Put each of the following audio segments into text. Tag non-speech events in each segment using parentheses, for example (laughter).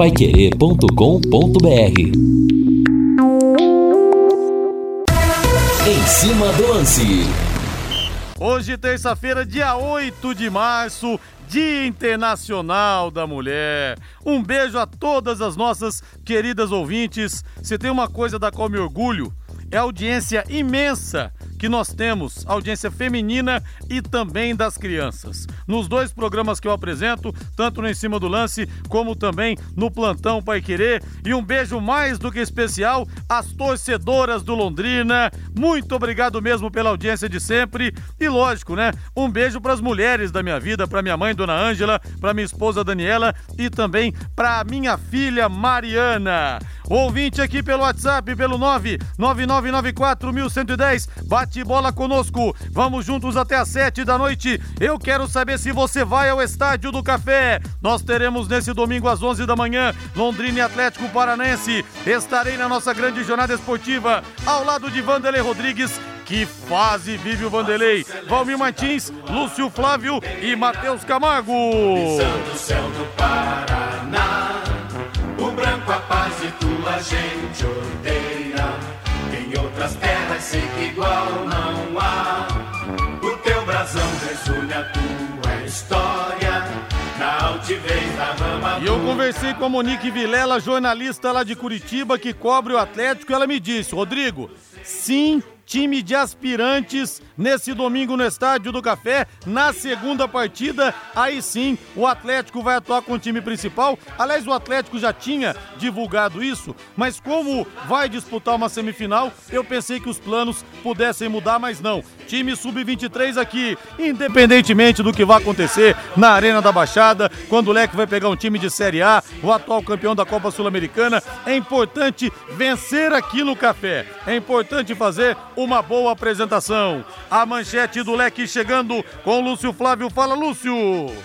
paiquerê.com.br Em cima do lance. Hoje, terça-feira, dia 8 de março, Dia Internacional da Mulher. Um beijo a todas as nossas queridas ouvintes. Se tem uma coisa da qual me orgulho, é a audiência imensa que nós temos, audiência feminina e também das crianças. Nos dois programas que eu apresento, tanto no Em Cima do Lance, como também no Plantão Pai Querer. E um beijo mais do que especial às torcedoras do Londrina. Muito obrigado mesmo pela audiência de sempre. E lógico, né? Um beijo para as mulheres da minha vida, para minha mãe, Dona Ângela, para minha esposa Daniela e também para minha filha Mariana. Ouvinte aqui pelo WhatsApp, pelo 999941110. Bate bola conosco. Vamos juntos até às 7 da noite. Eu quero saber se você vai ao Estádio do Café. Nós teremos nesse domingo às 11 da manhã Londrina e Atlético Paranense. Estarei na nossa grande jornada esportiva ao lado de Vanderlei Rodrigues que fase vive o Vanderlei? Valmir Martins, Lúcio Flávio e Matheus Camargo. Céu do Paraná, o branco a paz e tua gente odeia. Em outras terras sei que igual não há. O teu brasão resume a tua história. Na altivez da rama. E eu conversei com a Monique Vilela, jornalista lá de Curitiba, que cobre o Atlético, e ela me disse, Rodrigo, sim, time de aspirantes nesse domingo no Estádio do Café. Na segunda partida, aí sim o Atlético vai atuar com o time principal. Aliás, o Atlético já tinha divulgado isso, mas como vai disputar uma semifinal, eu pensei que os planos pudessem mudar, mas não. Time sub-23 aqui, independentemente do que vai acontecer na Arena da Baixada, quando o Leque vai pegar um time de Série A, o atual campeão da Copa Sul-Americana, é importante vencer aqui no Café. É importante fazer uma boa apresentação. A manchete do Leque chegando com Lúcio Flávio. Fala, Lúcio!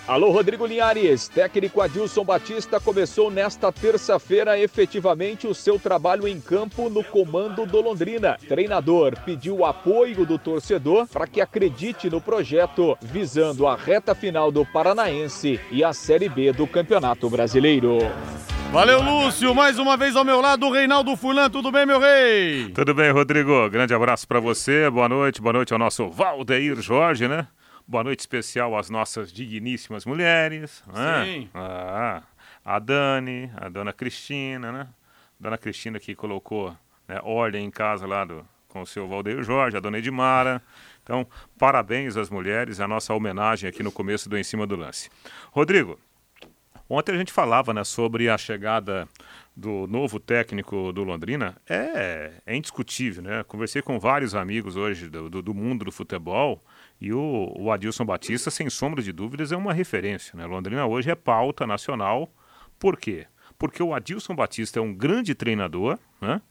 Alô, Rodrigo Linhares. Técnico Adilson Batista começou nesta terça-feira efetivamente o seu trabalho em campo no comando do Londrina. Treinador pediu o apoio do torcedor para que acredite no projeto visando a reta final do Paranaense e a Série B do Campeonato Brasileiro. Valeu, Lúcio. Mais uma vez ao meu lado, o Reinaldo Fulan. Tudo bem, meu rei? Tudo bem, Rodrigo. Grande abraço para você. Boa noite. Boa noite ao nosso Valdeir Jorge, né? Boa noite especial às nossas digníssimas mulheres. né? Sim. Ah, a Dani, a dona Cristina, né? Dona Cristina que colocou né, ordem em casa lá do, com o seu Valdeir Jorge, a dona Edmara. Então, parabéns às mulheres, a nossa homenagem aqui no começo do Em Cima do Lance. Rodrigo, Ontem a gente falava né, sobre a chegada do novo técnico do Londrina. É, é indiscutível, né? Conversei com vários amigos hoje do, do, do mundo do futebol e o, o, Adilson Batista, sem sombra de dúvidas, é uma referência. Né? Londrina hoje é pauta nacional. Por quê? Porque o Adilson Batista é um grande treinador, né?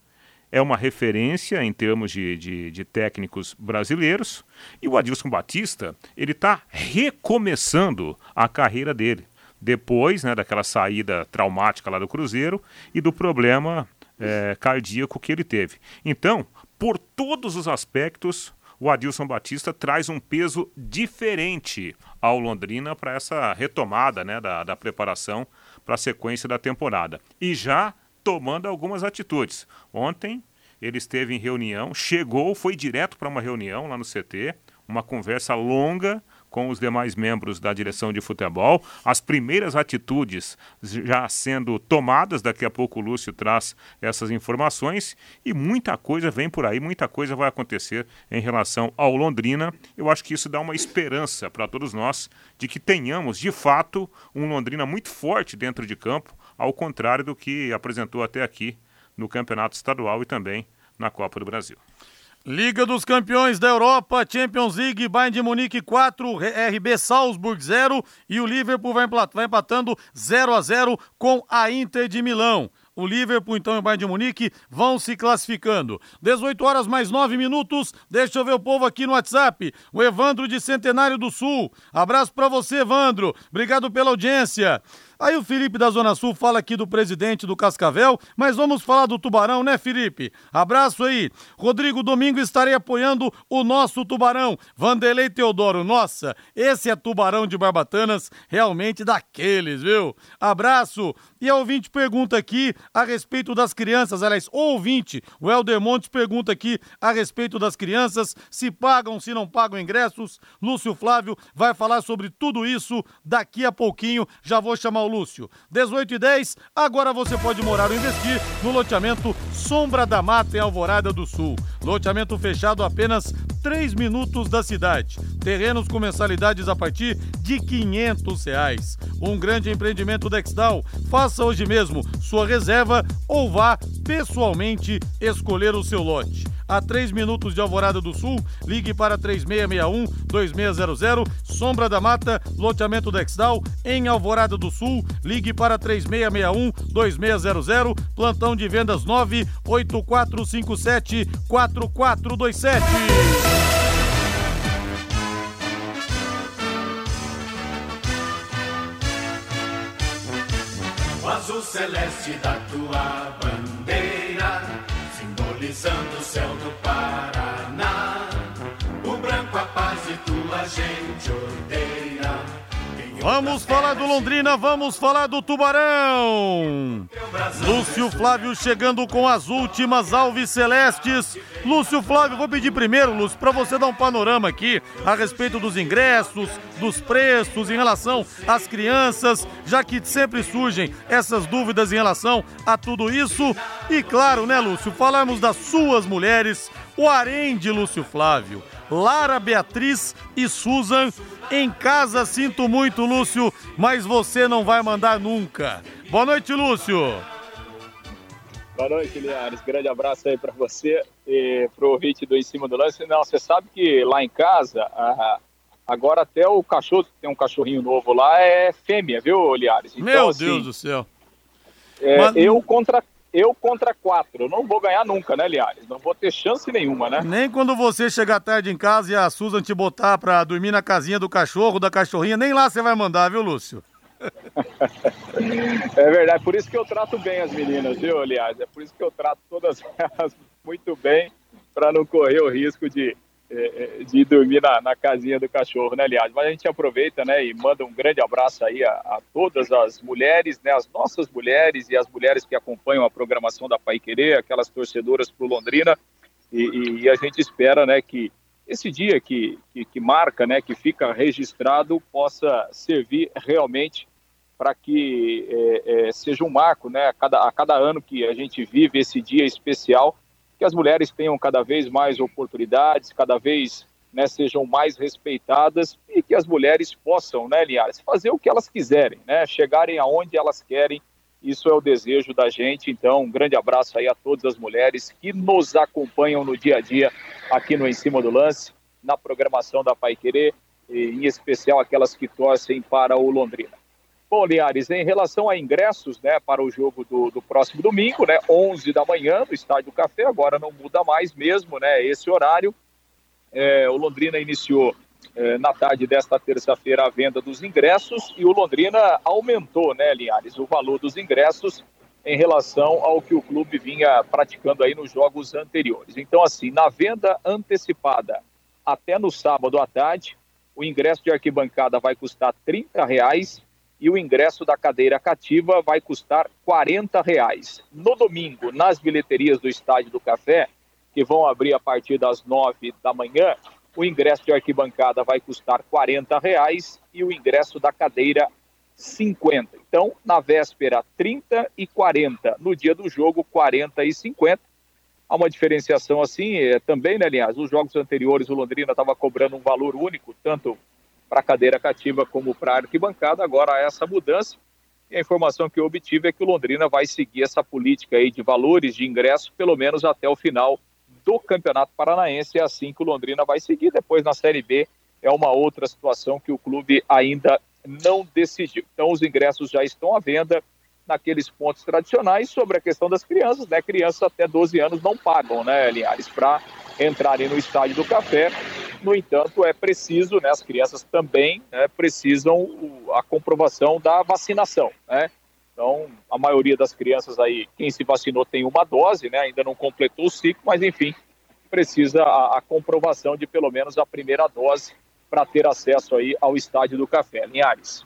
é uma referência em termos de, de, de técnicos brasileiros e o Adilson Batista ele está recomeçando a carreira dele depois né, daquela saída traumática lá do Cruzeiro e do problema é, cardíaco que ele teve. Então, por todos os aspectos, o Adilson Batista traz um peso diferente ao Londrina para essa retomada né, da, da preparação para a sequência da temporada. E já tomando algumas atitudes. Ontem ele esteve em reunião, chegou, foi direto para uma reunião lá no CT, uma conversa longa com os demais membros da direção de futebol, as primeiras atitudes já sendo tomadas, daqui a pouco o Lúcio traz essas informações e muita coisa vem por aí, muita coisa vai acontecer em relação ao Londrina. Eu acho que isso dá uma esperança para todos nós de que tenhamos, de fato, um Londrina muito forte dentro de campo, ao contrário do que apresentou até aqui no Campeonato Estadual e também na Copa do Brasil. Liga dos Campeões da Europa, Champions League, Bayern de Munique 4, RB Salzburg 0 e o Liverpool vai empatando 0 a 0 com a Inter de Milão. O Liverpool, então, e o Bayern de Munique vão se classificando. 18 horas mais 9 minutos. Deixa eu ver o povo aqui no WhatsApp. O Evandro de Centenário do Sul. Abraço para você, Evandro. Obrigado pela audiência. Aí o Felipe da Zona Sul fala aqui do presidente do Cascavel, mas vamos falar do Tubarão, né, Felipe? Abraço aí. Rodrigo, domingo estarei apoiando o nosso Tubarão. Vanderlei Teodoro, nossa, esse é Tubarão de Barbatanas, realmente daqueles, viu? Abraço. E a ouvinte pergunta aqui a respeito das crianças, aliás, ouvinte, o Helder Montes pergunta aqui a respeito das crianças, se pagam, se não pagam ingressos. Lúcio Flávio vai falar sobre tudo isso daqui a pouquinho. Já vou chamar Lúcio. 18 e 10, agora você pode morar ou investir no loteamento Sombra da Mata em Alvorada do Sul. Loteamento fechado a apenas 3 minutos da cidade. Terrenos com mensalidades a partir de 500 reais. Um grande empreendimento Dexdal. Faça hoje mesmo sua reserva ou vá pessoalmente escolher o seu lote. A 3 minutos de Alvorada do Sul, ligue para 3661-2600, Sombra da Mata, loteamento Dexdal, em Alvorada do Sul, ligue para 3661-2600, plantão de vendas 98457-4427. O azul celeste da tua bandeira, céu do Paraná. O branco a paz e tua gente. Vamos falar do Londrina, vamos falar do Tubarão. Lúcio Flávio chegando com as últimas alves celestes. Lúcio Flávio, vou pedir primeiro, Lúcio, para você dar um panorama aqui a respeito dos ingressos, dos preços em relação às crianças, já que sempre surgem essas dúvidas em relação a tudo isso. E claro, né, Lúcio, falarmos das suas mulheres, o harém de Lúcio Flávio. Lara Beatriz e Susan. Em casa sinto muito, Lúcio, mas você não vai mandar nunca. Boa noite, Lúcio. Boa noite, Linhares. Grande abraço aí para você e pro ouvinte do Em Cima do Lance. Não, você sabe que lá em casa, a- agora até o cachorro, tem um cachorrinho novo lá, é fêmea, viu, Liares? Então, Meu assim, Deus do céu. é, Mas- eu, contra, eu contra quatro. Eu não vou ganhar nunca, né, Liares? Não vou ter chance nenhuma, né? Nem quando você chegar tarde em casa e a Susan te botar pra dormir na casinha do cachorro, da cachorrinha, nem lá você vai mandar, viu, Lúcio? (laughs) É verdade, por isso que eu trato bem as meninas, viu, aliás? É por isso que eu trato todas (laughs) elas muito bem, para não correr o risco de, de dormir na, na casinha do cachorro, né, aliás? Mas a gente aproveita, né, e manda um grande abraço aí a, a todas as mulheres, né, as nossas mulheres e as mulheres que acompanham a programação da Pai Querer, aquelas torcedoras pro Londrina, e, e- e a gente espera, né, que esse dia que, que, que marca, né, que fica registrado, possa servir realmente para que é, é, seja um marco, né, a cada, a cada ano que a gente vive esse dia especial, que as mulheres tenham cada vez mais oportunidades, cada vez né, sejam mais respeitadas e que as mulheres possam, né, Linhares, fazer o que elas quiserem, né, chegarem aonde elas querem. Isso é o desejo da gente. Então, um grande abraço aí a todas as mulheres que nos acompanham no dia a dia aqui no Em Cima do Lance, na programação da Pai Querer, em especial aquelas que torcem para o Londrina. Bom, Linhares, em relação a ingressos né, para o jogo do, do próximo domingo, né, 11 da manhã, no Estádio do Café, agora não muda mais mesmo né, esse horário. É, o Londrina iniciou é, na tarde desta terça-feira a venda dos ingressos e o Londrina aumentou, né, Linhares, o valor dos ingressos em relação ao que o clube vinha praticando aí nos jogos anteriores. Então, assim, na venda antecipada até no sábado à tarde, o ingresso de arquibancada vai custar 30 reais e o ingresso da cadeira cativa vai custar 40 reais. No domingo, nas bilheterias do Estádio do Café, que vão abrir a partir das 9 da manhã, o ingresso de arquibancada vai custar 40 reais e o ingresso da cadeira 50. Então, na véspera, 30 e 40. No dia do jogo, 40 e 50. Há uma diferenciação assim é, também, né, aliás, os jogos anteriores o Londrina estava cobrando um valor único, tanto para cadeira cativa como para arquibancada. Agora essa mudança. E a informação que eu obtive é que o Londrina vai seguir essa política aí de valores de ingresso, pelo menos até o final do Campeonato Paranaense. É assim que o Londrina vai seguir. Depois na Série B é uma outra situação que o clube ainda não decidiu. Então os ingressos já estão à venda naqueles pontos tradicionais sobre a questão das crianças, né? Crianças até 12 anos não pagam, né, Linhares, para entrarem no estádio do Café. No entanto, é preciso, né, as crianças também né, precisam a comprovação da vacinação, né? Então, a maioria das crianças aí, quem se vacinou tem uma dose, né? Ainda não completou o ciclo, mas enfim, precisa a, a comprovação de pelo menos a primeira dose para ter acesso aí ao estádio do Café. Linhares.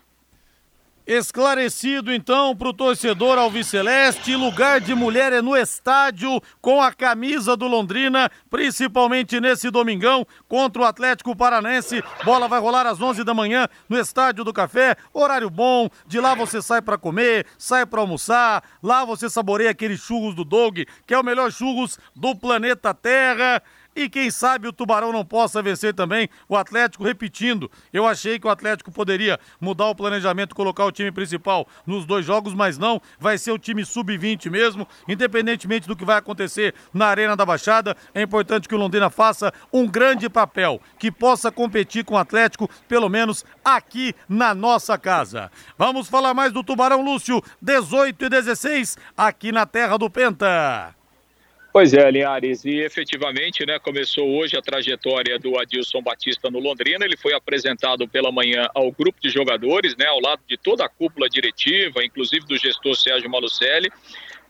Esclarecido então para o torcedor Alviceleste, lugar de mulher é no estádio com a camisa do Londrina, principalmente nesse domingão contra o Atlético Paranense. Bola vai rolar às 11 da manhã no estádio do Café, horário bom. De lá você sai para comer, sai para almoçar. Lá você saboreia aqueles churros do Dog, que é o melhor churros do planeta Terra. E quem sabe o Tubarão não possa vencer também o Atlético, repetindo. Eu achei que o Atlético poderia mudar o planejamento, colocar o time principal nos dois jogos, mas não. Vai ser o time sub-20 mesmo, independentemente do que vai acontecer na Arena da Baixada. É importante que o Londrina faça um grande papel, que possa competir com o Atlético, pelo menos aqui na nossa casa. Vamos falar mais do Tubarão Lúcio, 18 e 16, aqui na terra do Penta. Pois é, Linhares, e efetivamente, né, começou hoje a trajetória do Adilson Batista no Londrina. Ele foi apresentado pela manhã ao grupo de jogadores, né, ao lado de toda a cúpula diretiva, inclusive do gestor Sérgio Malucelli.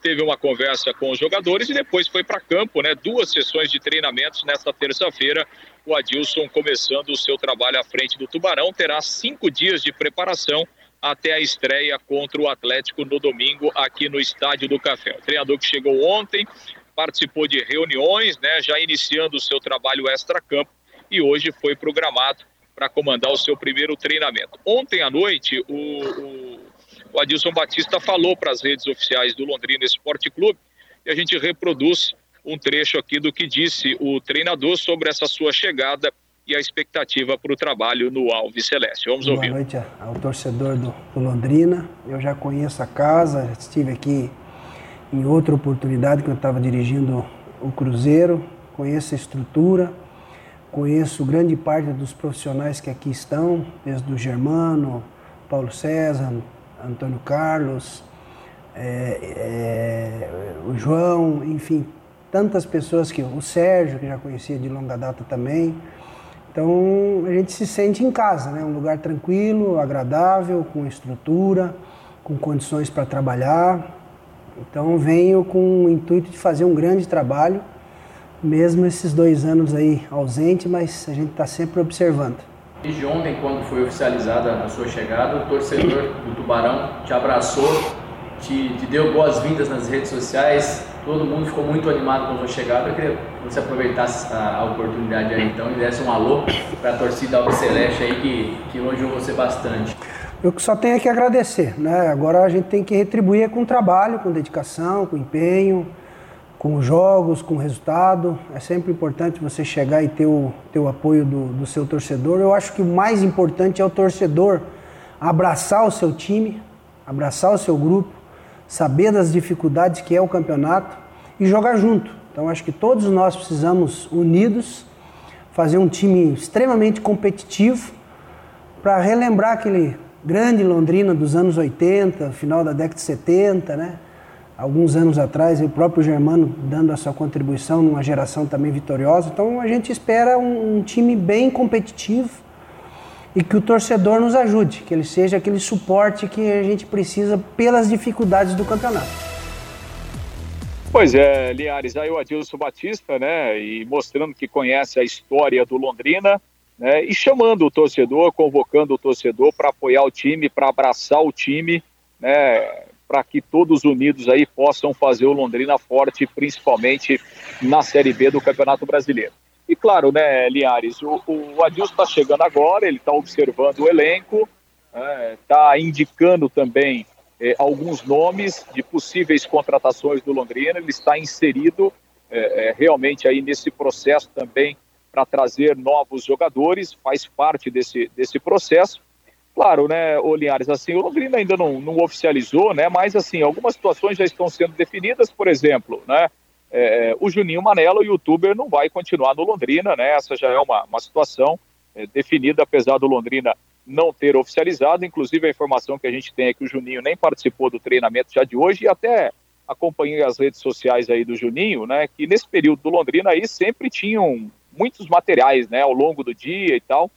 Teve uma conversa com os jogadores e depois foi para campo, né, duas sessões de treinamentos nesta terça-feira. O Adilson começando o seu trabalho à frente do Tubarão, terá cinco dias de preparação até a estreia contra o Atlético no domingo aqui no Estádio do Café. O treinador que chegou ontem participou de reuniões, né, já iniciando o seu trabalho extra-campo e hoje foi programado para comandar o seu primeiro treinamento. Ontem à noite, o, o, o Adilson Batista falou para as redes oficiais do Londrina Esporte Clube e a gente reproduz um trecho aqui do que disse o treinador sobre essa sua chegada e a expectativa para o trabalho no Alves Celeste. Vamos Boa ouvir. Boa noite ao torcedor do, do Londrina. Eu já conheço a casa, estive aqui em outra oportunidade que eu estava dirigindo o Cruzeiro, conheço a estrutura, conheço grande parte dos profissionais que aqui estão, desde o Germano, Paulo César, Antônio Carlos, é, é, o João, enfim, tantas pessoas que o Sérgio que já conhecia de longa data também. Então a gente se sente em casa, né? Um lugar tranquilo, agradável, com estrutura, com condições para trabalhar. Então venho com o intuito de fazer um grande trabalho, mesmo esses dois anos aí ausente, mas a gente está sempre observando. Desde ontem, quando foi oficializada a sua chegada, o torcedor do Tubarão te abraçou, te, te deu boas-vindas nas redes sociais, todo mundo ficou muito animado com a sua chegada. Eu queria que você aproveitasse a, oportunidade aí então e desse um alô para a torcida Alves Celeste aí que, que elogiou você bastante. Eu só tenho que agradecer, né? Agora a gente tem que retribuir com trabalho, com dedicação, com empenho, com jogos, com resultado. É sempre importante você chegar e ter o, ter o apoio do, do seu torcedor. Eu acho que o mais importante é o torcedor abraçar o seu time, abraçar o seu grupo, saber das dificuldades que é o campeonato e jogar junto. Então acho que todos nós precisamos unidos fazer um time extremamente competitivo para relembrar aquele grande Londrina dos anos 80, final da década de 70, né? Alguns anos atrás, o próprio Germano dando a sua contribuição numa geração também vitoriosa. Então a gente espera um, um time bem competitivo e que o torcedor nos ajude, que ele seja aquele suporte que a gente precisa pelas dificuldades do campeonato. Pois é, Linhares, aí o Adilson Batista, né, e mostrando que conhece a história do Londrina, né, e chamando o torcedor, convocando o torcedor para apoiar o time, para abraçar o time, né, para que todos unidos aí possam fazer o Londrina forte, principalmente na Série B do Campeonato Brasileiro. E claro, né, Linhares, o, o Adilson está chegando agora, ele está observando o elenco, está né, indicando também eh, alguns nomes de possíveis contratações do Londrina, ele está inserido eh, realmente aí nesse processo também para trazer novos jogadores, faz parte desse, desse processo. Claro, né, o Linhares, assim, o Londrina ainda não, não oficializou, né, mas assim, algumas situações já estão sendo definidas, por exemplo, né, é, o Juninho Manelo, youtuber, não vai continuar no Londrina, né, essa já é uma, uma situação é, definida, apesar do Londrina não ter oficializado, inclusive a informação que a gente tem é que o Juninho nem participou do treinamento já de hoje e até acompanhei as redes sociais aí do Juninho, né, que nesse período do Londrina aí sempre tinham muitos materiais né, ao longo do dia e tal.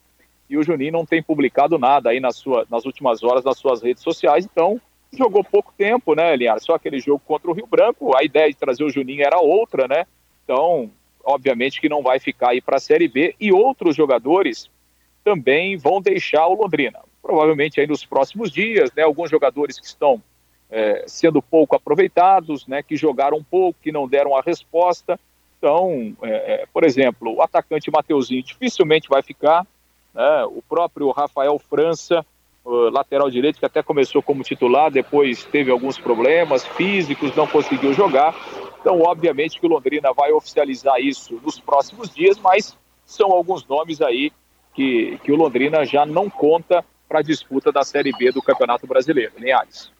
E o Juninho não tem publicado nada aí nas, sua, nas últimas horas nas suas redes sociais, então jogou pouco tempo, né, Linhares? Só aquele jogo contra o Rio Branco. A ideia de trazer o Juninho era outra, né? Então, obviamente que não vai ficar aí para a Série B. E outros jogadores também vão deixar o Londrina. Provavelmente aí nos próximos dias, né? Alguns jogadores que estão é, sendo pouco aproveitados, né? Que jogaram pouco, que não deram a resposta. Então, é, é por exemplo, o atacante Mateuzinho dificilmente vai ficar. Né? O próprio Rafael França lateral direito, que até começou como titular, depois teve alguns problemas físicos, não conseguiu jogar. Então, obviamente que o Londrina vai oficializar isso nos próximos dias, mas são alguns nomes aí que, que o Londrina já não conta para a disputa da Série B do Campeonato Brasileiro. Linhares.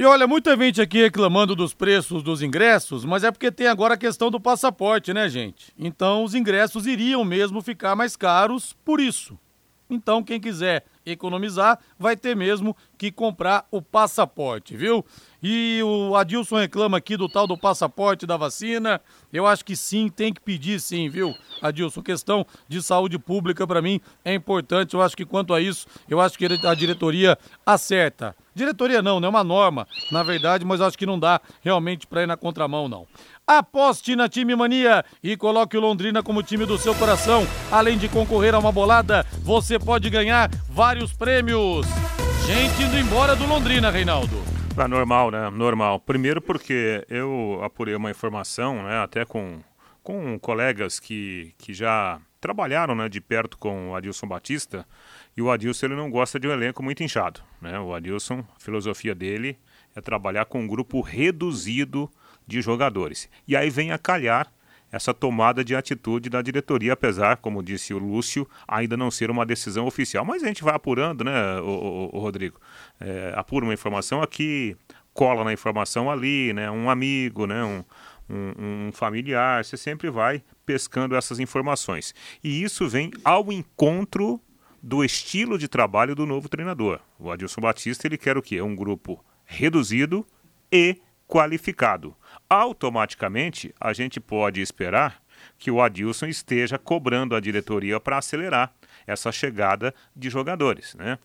E olha, muita gente aqui reclamando dos preços dos ingressos, mas é porque tem agora a questão do passaporte, né, gente? Então os ingressos iriam mesmo ficar mais caros por isso. Então, quem quiser economizar, vai ter mesmo que comprar o passaporte, viu? E o Adilson reclama aqui do tal do passaporte da vacina. Eu acho que sim, tem que pedir sim, viu? Adilson, questão de saúde pública para mim é importante. Eu acho que quanto a isso, eu acho que a diretoria acerta. Diretoria não, não é uma norma, na verdade, mas acho que não dá realmente para ir na contramão, não. Aposte na Time Mania e coloque o Londrina como time do seu coração. Além de concorrer a uma bolada, você pode ganhar vários prêmios. Gente indo embora do Londrina, Reinaldo. Ah, normal, né? Normal. Primeiro porque eu apurei uma informação, né, até com, com colegas que, que já trabalharam né, de perto com o Adilson Batista, e o Adilson ele não gosta de um elenco muito inchado. Né? O Adilson, a filosofia dele é trabalhar com um grupo reduzido de jogadores. E aí vem a calhar essa tomada de atitude da diretoria, apesar, como disse o Lúcio, ainda não ser uma decisão oficial. Mas a gente vai apurando, né, o, Rodrigo? É, apura uma informação aqui, cola na informação ali, né? Um amigo, né? Um, um, um familiar, você sempre vai pescando essas informações. E isso vem ao encontro do estilo de trabalho do novo treinador. O Adilson Batista ele quer o quê? Um grupo reduzido e qualificado automaticamente a gente pode esperar que o Adilson esteja cobrando a diretoria para acelerar essa chegada de jogadores. Né?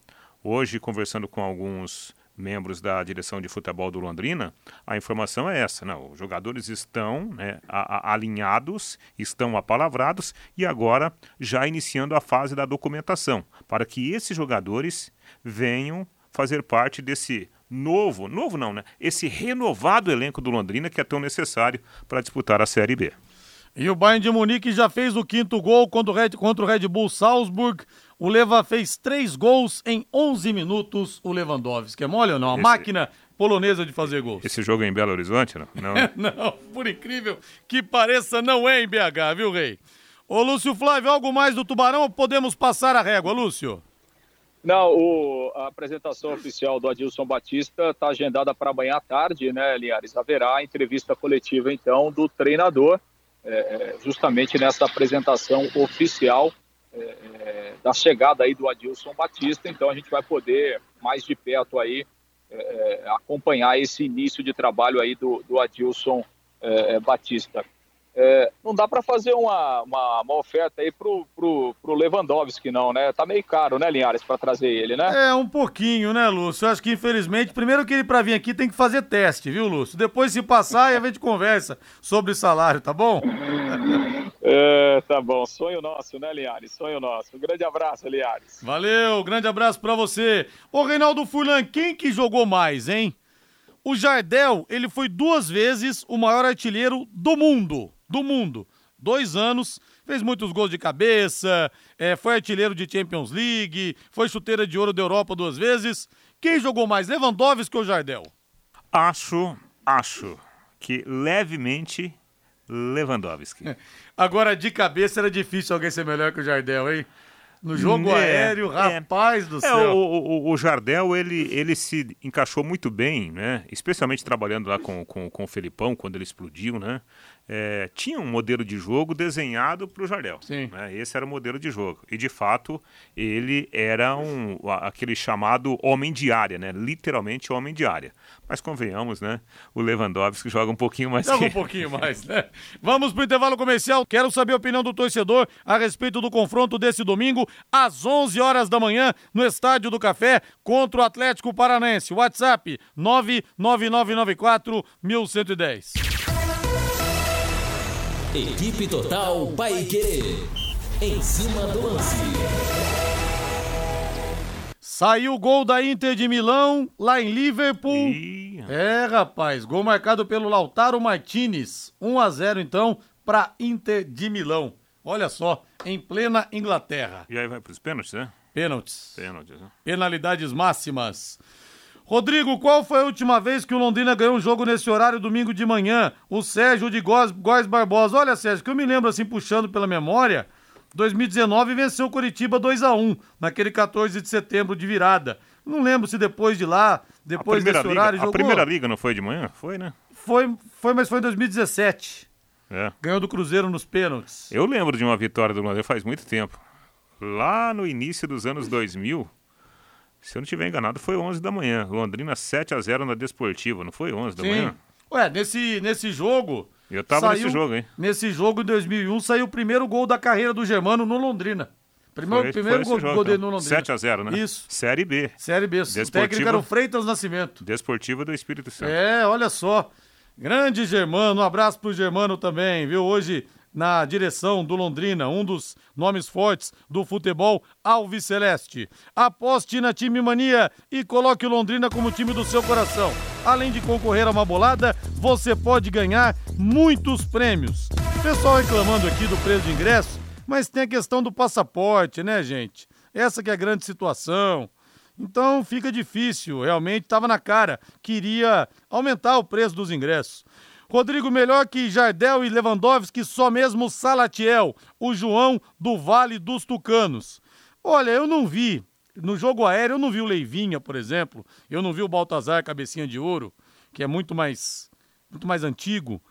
Hoje, conversando com alguns membros da direção de futebol do Londrina, a informação é essa: não, os jogadores estão né, a, a, alinhados, estão apalavrados e agora já iniciando a fase da documentação, para que esses jogadores venham fazer parte desse novo, novo não, né? Esse renovado elenco do Londrina que é tão necessário para disputar a Série B. E o Bayern de Munique já fez o quinto gol contra o Red, contra o Red Bull Salzburg. O Leva fez três gols em 11 minutos. O Lewandowski é mole ou não? A esse, máquina polonesa de fazer gols. Esse jogo é em Belo Horizonte, não? Não, (laughs) não por incrível que pareça, não é em BH, viu, Rei? Ô, Lúcio Flávio, algo mais do Tubarão ou podemos passar a régua, Lúcio? Não, o, a apresentação oficial do Adilson Batista está agendada para amanhã à tarde, né, Linhares? Haverá entrevista coletiva, então, do treinador, é, é justamente nessa apresentação oficial é, é, da chegada aí do Adilson Batista. Então, a gente vai poder, mais de perto aí, é, é acompanhar esse início de trabalho aí do, do Adilson Batista. É, não dá para fazer uma, uma, uma, oferta aí pro, pro, pro Lewandowski, não, né? Tá meio caro, né, Linhares, para trazer ele, né? É, um pouquinho, né, Lúcio? Eu acho que, infelizmente, primeiro que ele para vir aqui tem que fazer teste, viu, Lúcio? Depois, se passar, a gente conversa sobre salário, tá bom? (laughs) É, tá bom. Sonho nosso, né, Linhares? Sonho nosso. Um grande abraço, Linhares. Valeu, grande abraço para você. Ô, Reinaldo Fulan, quem que jogou mais, hein? O Jardel, ele foi duas vezes o maior artilheiro do mundo do mundo. Dois anos, fez muitos gols de cabeça, é, foi artilheiro de Champions League, foi chuteira de ouro da Europa duas vezes. Quem jogou mais, Lewandowski ou Jardel? Acho, acho que levemente Lewandowski. (laughs) Agora, de cabeça era difícil alguém ser melhor que o Jardel, hein? No jogo É, aéreo, é. rapaz do É, céu. o, o- o Jardel, ele, ele se encaixou muito bem, né? Especialmente trabalhando lá com, com, com o Felipão, quando ele explodiu, né? É, tinha um modelo de jogo desenhado para o Jardel. Sim. né? Esse era o modelo de jogo. E, de fato, ele era um, aquele chamado homem de área, né? Literalmente homem de área. Mas convenhamos, né? O Lewandowski joga um pouquinho mais Joga que um pouquinho (laughs) mais, né? Vamos pro intervalo comercial. Quero saber a opinião do torcedor a respeito do confronto desse domingo, às 11 horas da manhã, no Estádio do Café, contra o Atlético Paranaense. WhatsApp 99994 1110. Equipe Total Paique. Em cima do lance. Saiu o gol da Inter de Milão, lá em Liverpool. Ih, É, rapaz, gol marcado pelo Lautaro Martinez. 1 a 0 então para Inter de Milão. Olha só, em plena Inglaterra. E aí vai para os pênaltis, né? Pênaltis. Pênaltis, né? Penalidades máximas. Rodrigo, qual foi a última vez que o Londrina ganhou um jogo nesse horário domingo de manhã? O Sérgio de Góes, Góes Barbosa. Olha, Sérgio, que eu me lembro assim, puxando pela memória, 2019 venceu o Curitiba 2 a 1 naquele 14 de setembro de virada. Não lembro se depois de lá, depois desse liga, horário, a jogou. primeira liga não foi de manhã? Foi, né? Foi, foi, mas foi em 2017. É. Ganhou do Cruzeiro nos pênaltis. Eu lembro de uma vitória do Londrina faz muito tempo. Lá no início dos anos 2000, se eu não estiver enganado, foi 11 da manhã. Londrina 7 a 0 na Desportiva, não foi 11 da manhã? Ué, nesse, nesse jogo. Eu tava saiu- nesse jogo, hein? Nesse jogo em 2001 saiu o primeiro gol da carreira do Germano no Londrina. Primeiro, Foi- primeiro foi gol, jogo, gol dele então. no Londrina. 7 a 0 né? Isso. Série B. Série B. O Desportiva- técnico era o Freitas Nascimento. Desportiva do Espírito Santo. É, olha só. Grande Germano, um abraço pro Germano também, viu? Hoje na direção do Londrina, um dos nomes fortes do futebol Alves Celeste. Aposte na Time Mania e coloque o Londrina como time do seu coração. Além de concorrer a uma bolada, você pode ganhar muitos prêmios. Pessoal reclamando aqui do preço de ingresso, mas tem a questão do passaporte, né, gente? Essa que é a grande situação. Então fica difícil, realmente estava na cara, queria aumentar o preço dos ingressos. Rodrigo, melhor que Jardel e Lewandowski, só mesmo Salatiel, o João do Vale dos Tucanos. Olha, eu não vi, no jogo aéreo eu não vi o Leivinha, por exemplo, eu não vi o Baltazar Cabecinha de Ouro, que é muito mais, muito mais antigo,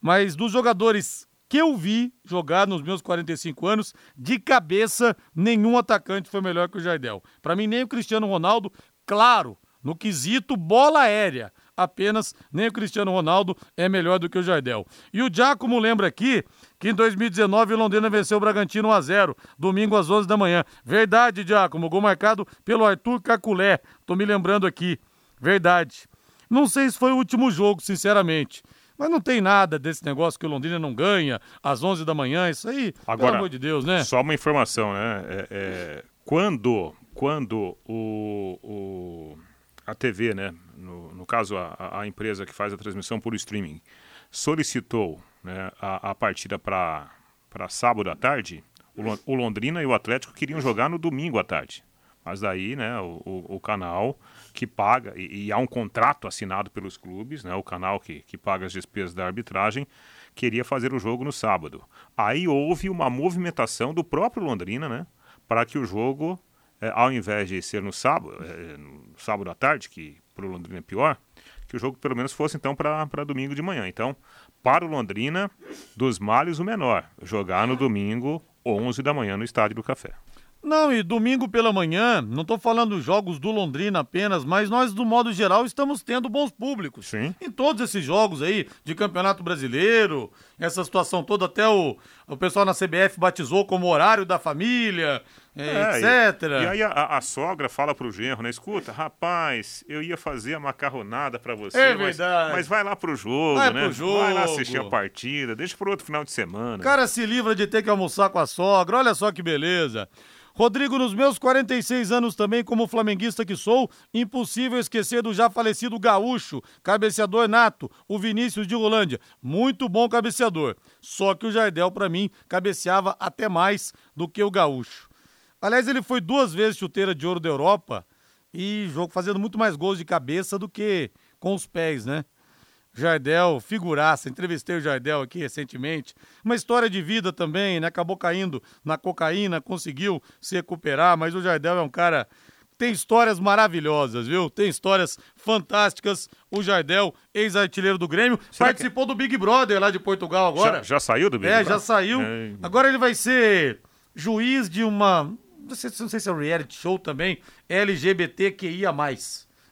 mas dos jogadores que eu vi jogar nos meus 45 anos, de cabeça, nenhum atacante foi melhor que o Jardel. Para mim, nem o Cristiano Ronaldo, claro, no quesito bola aérea. Apenas nem o Cristiano Ronaldo é melhor do que o Jardel. E o Giacomo lembra aqui que em 2019 o Londrina venceu o Bragantino 1 a 0 domingo às 11 da manhã. Verdade, Giacomo, gol marcado pelo Arthur Caculé. Tô me lembrando aqui. Verdade. Não sei se foi o último jogo, sinceramente. Mas não tem nada desse negócio que o Londrina não ganha às 11 da manhã. Isso aí, pelo Agora, amor de Deus, né? Só uma informação, né? É, é, quando quando o, o- a TV, né? No, no caso, a, a empresa que faz a transmissão por streaming, solicitou né, a, a partida para sábado à tarde, o Londrina e o Atlético queriam jogar no domingo à tarde. Mas daí, né, o, o- canal que paga, e, e há um contrato assinado pelos clubes, né, o canal que, que paga as despesas da arbitragem, queria fazer o jogo no sábado. Aí houve uma movimentação do próprio Londrina, né, para que o jogo, eh, ao invés de ser no sábado, eh, no sábado à tarde, que para o Londrina é pior, que o jogo pelo menos fosse então para domingo de manhã. Então, para o Londrina, dos males o menor, jogar no domingo, 11 da manhã, no Estádio do Café. Não, e domingo pela manhã, não tô falando dos jogos do Londrina apenas, mas nós, do modo geral, estamos tendo bons públicos. Sim. Em todos esses jogos aí, de Campeonato Brasileiro, essa situação toda, até o, o pessoal na CBF batizou como horário da família, é, É, etc. E, e aí a, a sogra fala pro genro, né? Escuta, rapaz, eu ia fazer a macarronada pra você, É mas, verdade. mas vai lá pro jogo, Vai né? pro Vai lá jogo. assistir a partida, deixa pro outro final de semana. O cara se livra de ter que almoçar com a sogra, olha só que beleza. Rodrigo, nos meus 46 anos também, como flamenguista que sou, impossível esquecer do já falecido gaúcho, cabeceador nato, o Vinícius de Rolândia. Muito bom cabeceador. Só que o Jardel, pra mim, cabeceava até mais do que o gaúcho. Aliás, ele foi duas vezes chuteira de ouro da Europa e jogo fazendo muito mais gols de cabeça do que com os pés, né? Jardel, figuraça, entrevistei o Jardel aqui recentemente. Uma história de vida também, né? Acabou caindo na cocaína, conseguiu se recuperar, mas o Jardel é um cara tem histórias maravilhosas, viu? Tem histórias fantásticas. O Jardel, ex-artilheiro do Grêmio, Será participou que... do Big Brother lá de Portugal agora. Já, já saiu do Big é, Brother? É, já saiu. É... Agora ele vai ser juiz de uma. Não sei, não sei se é um reality show também. LGBTQIA.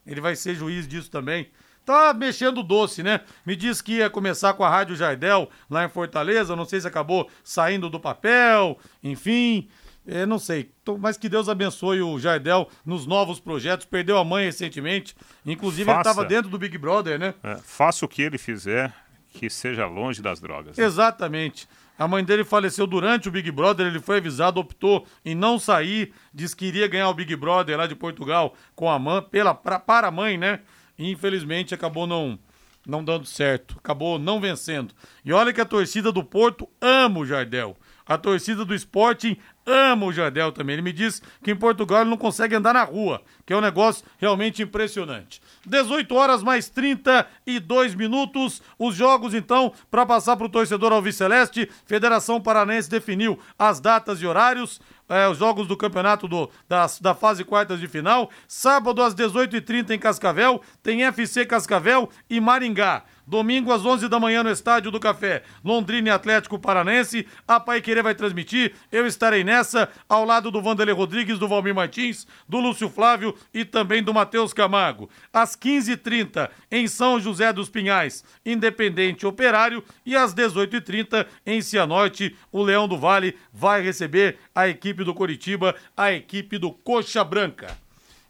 Ele vai ser juiz disso também. Tá mexendo doce, né? Me disse que ia começar com a Rádio Jardel lá em Fortaleza. Não sei se acabou saindo do papel. Enfim. É, não sei, mas que Deus abençoe o Jardel nos novos projetos. Perdeu a mãe recentemente, inclusive Faça. ele estava dentro do Big Brother, né? É, faça o que ele fizer, que seja longe das drogas. Né? Exatamente. A mãe dele faleceu durante o Big Brother, ele foi avisado, optou em não sair, disse que iria ganhar o Big Brother lá de Portugal com a mãe, pela, pra, para a mãe, né? E infelizmente acabou não, não dando certo, acabou não vencendo. E olha que a torcida do Porto ama o Jardel. A torcida do Sporting ama o Jardel também. Ele me diz que em Portugal ele não consegue andar na rua, que é um negócio realmente impressionante. 18 horas mais 32 minutos. Os jogos, então, para passar para o torcedor Alviceleste, Federação Paranense definiu as datas e horários. É, os jogos do campeonato do, da, da fase quartas de final. Sábado às 18h30 em Cascavel, tem FC Cascavel e Maringá. Domingo às 11 da manhã no Estádio do Café, Londrina e Atlético Paranense. A Pai Querer vai transmitir. Eu estarei nessa, ao lado do Vanderlei Rodrigues, do Valmir Martins, do Lúcio Flávio e também do Matheus Camargo. Às 15h30 em São José dos Pinhais, Independente Operário. E às 18h30 em Cianorte, o Leão do Vale vai receber a equipe do Coritiba, a equipe do Coxa Branca.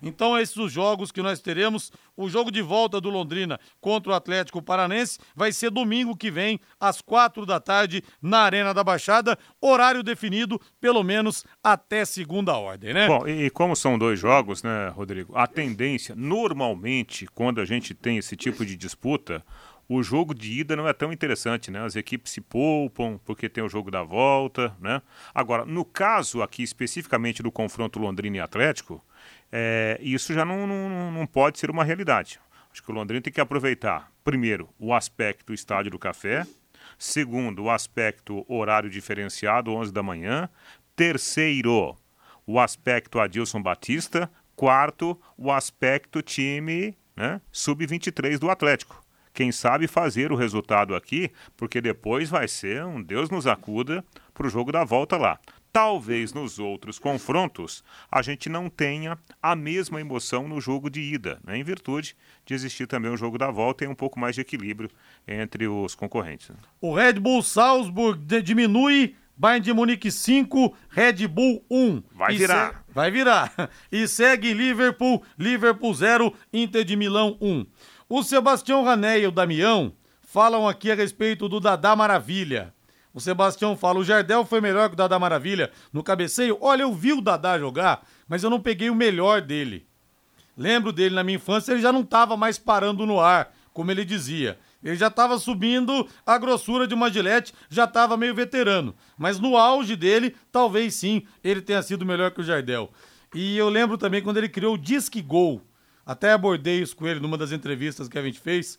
Então, esses os jogos que nós teremos. O jogo de volta do Londrina contra o Atlético Paranense vai ser domingo que vem, às quatro da tarde, na Arena da Baixada. Horário definido, pelo menos até segunda ordem, né? Bom, e como são dois jogos, né, Rodrigo? A tendência, normalmente, quando a gente tem esse tipo de disputa, o jogo de ida não é tão interessante, né? As equipes se poupam porque tem o jogo da volta, né? Agora, no caso aqui especificamente do confronto Londrina e Atlético, é, isso já não, não, não pode ser uma realidade. Acho que o Londrina tem que aproveitar, primeiro, o aspecto estádio do café, segundo, o aspecto horário diferenciado, 11 da manhã, terceiro, o aspecto Adilson Batista, quarto, o aspecto time né, sub-23 do Atlético. Quem sabe fazer o resultado aqui, porque depois vai ser um Deus nos acuda para o jogo da volta lá. Talvez nos outros confrontos a gente não tenha a mesma emoção no jogo de ida, né? em virtude de existir também o jogo da volta e um pouco mais de equilíbrio entre os concorrentes. Né? O Red Bull Salzburg diminui, Bayern de Munique 5, Red Bull 1. Vai virar. Vai (laughs) virar. E segue Liverpool, Liverpool 0, Inter de Milão 1. O Sebastião Rané e o Damião falam aqui a respeito do Dadá Maravilha. O Sebastião fala: o Jardel foi melhor que o Dadá Maravilha no cabeceio. Olha, eu vi o Dadá jogar, mas eu não peguei o melhor dele. Lembro dele na minha infância, ele já não estava mais parando no ar, como ele dizia. Ele já estava subindo a grossura de uma gilete, já estava meio veterano. Mas no auge dele, talvez sim, ele tenha sido melhor que o Jardel. E eu lembro também quando ele criou o Disque Gol. Até abordei isso com ele numa das entrevistas que a gente fez.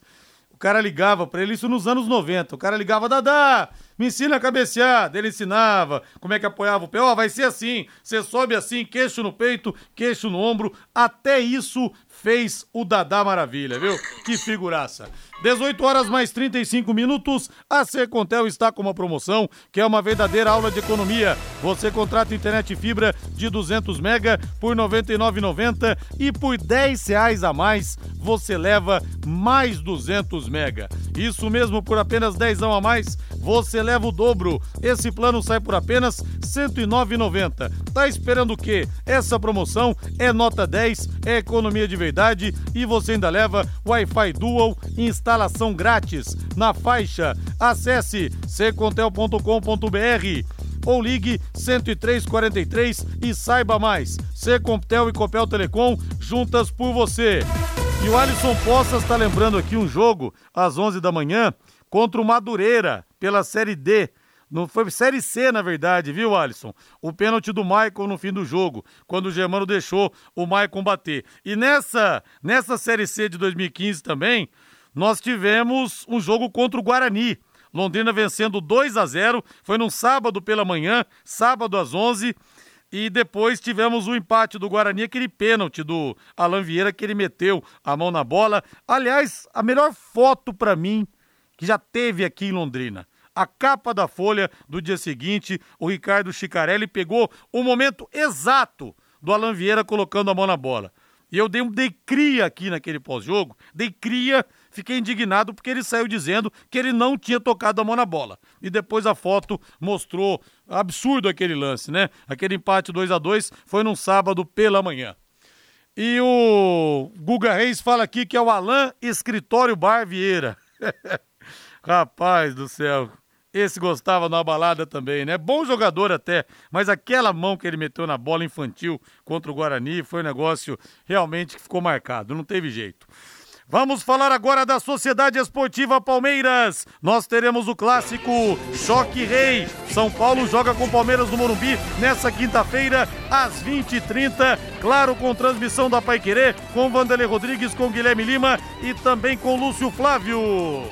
Cara ligava para ele, isso nos anos 90. O cara ligava, Dadá, me ensina a cabecear. Ele ensinava como é que apoiava o pé. Ó, oh, vai ser assim. Você sobe assim, queixo no peito, queixo no ombro. Até isso fez o Dadá Maravilha, viu? Que figuraça. 18 horas mais 35 minutos. A Secontel está com uma promoção que é uma verdadeira aula de economia. Você contrata internet fibra de 200 mega por R$ 99,90 e por 10 reais a mais você leva mais 200 mega. Isso mesmo, por apenas 10 a mais você leva o dobro. Esse plano sai por apenas R$ 109,90. Tá esperando o quê? Essa promoção é nota 10, é economia de verdade e você ainda leva Wi-Fi Dual instalação grátis na faixa. Acesse secontel.com.br ou ligue 10343 e saiba mais. Secontel e Copel Telecom juntas por você. E o Alisson Poças está lembrando aqui um jogo às 11 da manhã contra o Madureira pela Série D. Não foi Série C, na verdade, viu, Alisson? O pênalti do Maicon no fim do jogo, quando o Germano deixou o Maicon bater. E nessa, nessa Série C de 2015 também, nós tivemos um jogo contra o Guarani. Londrina vencendo 2 a 0 foi num sábado pela manhã, sábado às 11 e depois tivemos o empate do Guarani, aquele pênalti do Alan Vieira que ele meteu a mão na bola. Aliás, a melhor foto para mim que já teve aqui em Londrina. A capa da Folha do dia seguinte, o Ricardo Chicarelli pegou o momento exato do Alan Vieira colocando a mão na bola. E eu dei um dei cria aqui naquele pós-jogo, dei cria, fiquei indignado porque ele saiu dizendo que ele não tinha tocado a mão na bola. E depois a foto mostrou absurdo aquele lance, né? Aquele empate 2 a 2 foi num sábado pela manhã. E o Guga Reis fala aqui que é o Alan Escritório Bar Vieira. (laughs) Rapaz do céu, esse gostava na balada também, né? Bom jogador até, mas aquela mão que ele meteu na bola infantil contra o Guarani foi um negócio realmente que ficou marcado, não teve jeito. Vamos falar agora da Sociedade Esportiva Palmeiras. Nós teremos o clássico Choque Rei. São Paulo joga com Palmeiras no Morumbi nessa quinta-feira, às 20h30. Claro, com transmissão da Paiquerê, com Vanderlei Rodrigues, com Guilherme Lima e também com Lúcio Flávio.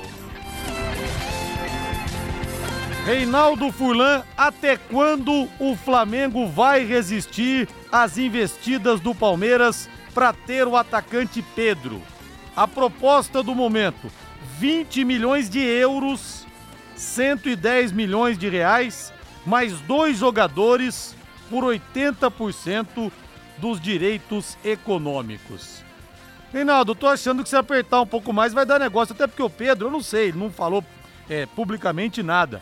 Reinaldo Furlan, até quando o Flamengo vai resistir às investidas do Palmeiras para ter o atacante Pedro? A proposta do momento: 20 milhões de euros, 110 milhões de reais, mais dois jogadores por 80% dos direitos econômicos. Reinaldo, tô achando que se apertar um pouco mais vai dar negócio, até porque o Pedro, eu não sei, ele não falou é, publicamente nada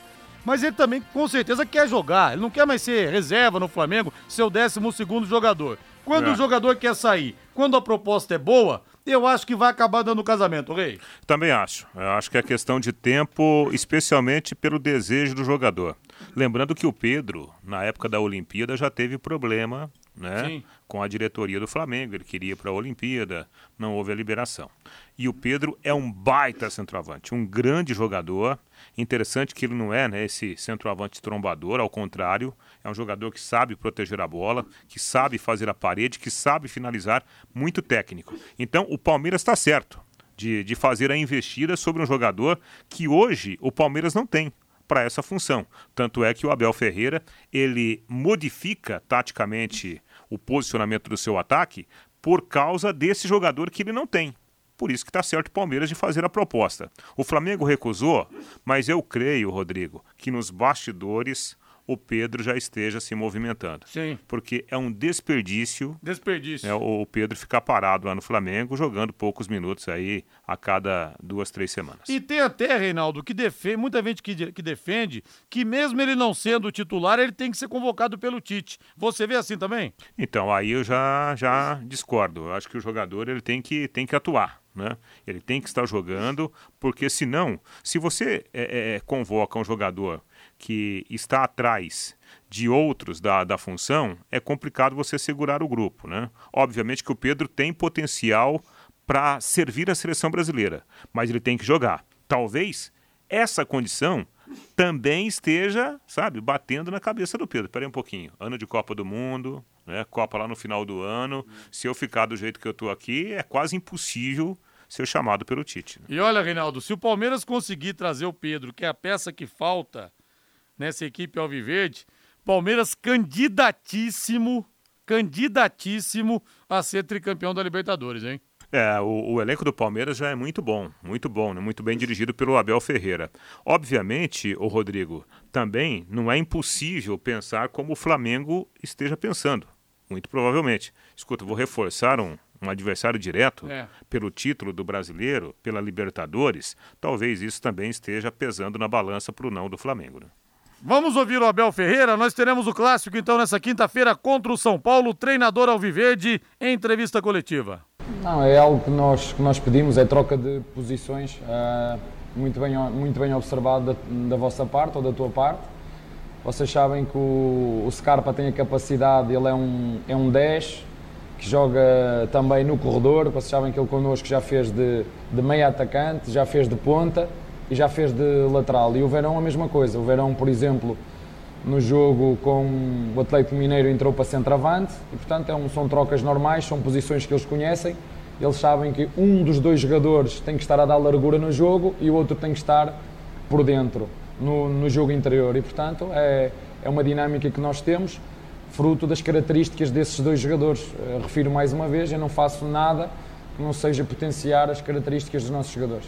mas ele também com certeza quer jogar. Ele não quer mais ser reserva no Flamengo, seu 12 segundo jogador. Quando é. o jogador quer sair, quando a proposta é boa, eu acho que vai acabar dando casamento, Rei. Também acho. Eu acho que é questão de tempo, especialmente pelo desejo do jogador. Lembrando que o Pedro, na época da Olimpíada, já teve problema né, com a diretoria do Flamengo. Ele queria ir para a Olimpíada, não houve a liberação. E o Pedro é um baita centroavante, um grande jogador. Interessante que ele não é né, esse centroavante trombador, ao contrário, é um jogador que sabe proteger a bola, que sabe fazer a parede, que sabe finalizar, muito técnico. Então o Palmeiras está certo de, de fazer a investida sobre um jogador que hoje o Palmeiras não tem para essa função. Tanto é que o Abel Ferreira ele modifica taticamente o posicionamento do seu ataque por causa desse jogador que ele não tem. Por isso que está certo o Palmeiras de fazer a proposta. O Flamengo recusou, mas eu creio, Rodrigo, que nos bastidores o Pedro já esteja se movimentando. Sim. Porque é um desperdício. Desperdício. É, o Pedro ficar parado lá no Flamengo, jogando poucos minutos aí a cada duas, três semanas. E tem até, Reinaldo, que defende, muita gente que, que defende que mesmo ele não sendo titular, ele tem que ser convocado pelo Tite. Você vê assim também? Então, aí eu já, já discordo. Eu acho que o jogador ele tem que, tem que atuar. Né? Ele tem que estar jogando, porque senão, se você é, é, convoca um jogador que está atrás de outros da, da função, é complicado você segurar o grupo. Né? Obviamente que o Pedro tem potencial para servir a seleção brasileira, mas ele tem que jogar. Talvez essa condição também esteja, sabe, batendo na cabeça do Pedro. Espera aí um pouquinho. Ano de Copa do Mundo, né? Copa lá no final do ano. Se eu ficar do jeito que eu estou aqui, é quase impossível ser chamado pelo Tite. Né? E olha, Reinaldo, se o Palmeiras conseguir trazer o Pedro, que é a peça que falta nessa equipe Alviverde. Palmeiras candidatíssimo, candidatíssimo a ser tricampeão da Libertadores, hein? É, o, o, elenco do Palmeiras já é muito bom, muito bom, né? muito bem dirigido pelo Abel Ferreira. Obviamente, o Rodrigo, também não é impossível pensar como o Flamengo esteja pensando. Muito provavelmente. Escuta, vou reforçar um, um adversário direto é. pelo título do brasileiro, pela Libertadores. Talvez isso também esteja pesando na balança para o não do Flamengo. Né? Vamos ouvir o Abel Ferreira. Nós teremos o clássico então nessa quinta-feira contra o São Paulo, treinador Alviverde, em entrevista coletiva. Não, é algo que nós, que nós pedimos, é troca de posições, uh, muito, bem, muito bem observado da, da, vossa parte ou da tua parte. Vocês sabem que o, o Scarpa tem a capacidade, ele é um, é um 10, que joga também no corredor. Vocês sabem que ele connosco já fez de, de meia atacante, já fez de ponta e já fez de lateral. E o Verão a mesma coisa. O Verão, por exemplo, no jogo com o Atlético Mineiro entrou para centroavante e, portanto, é um, são trocas normais, são posições que eles conhecem eles sabem que um dos dois jogadores tem que estar a dar largura no jogo e o outro tem que estar por dentro, no, no jogo interior. E, portanto, é, é uma dinâmica que nós temos, fruto das características desses dois jogadores. Uh, refiro mais uma vez, eu não faço nada que não seja potenciar as características dos nossos jogadores.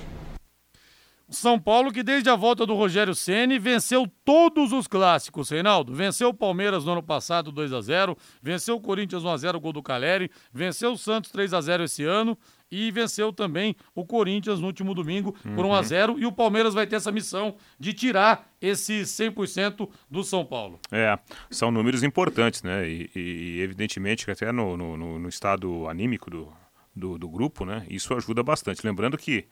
São Paulo que desde a volta do Rogério Ceni venceu todos os clássicos, Reinaldo. Venceu o Palmeiras no ano passado 2 a 0, venceu o Corinthians 1 a 0 gol do Caleri, venceu o Santos 3 a 0 esse ano e venceu também o Corinthians no último domingo por 1 a 0 e o Palmeiras vai ter essa missão de tirar esse 100% do São Paulo. É, são números importantes, né? E, e evidentemente que até no, no, no estado anímico do, do, do grupo, né? Isso ajuda bastante. Lembrando que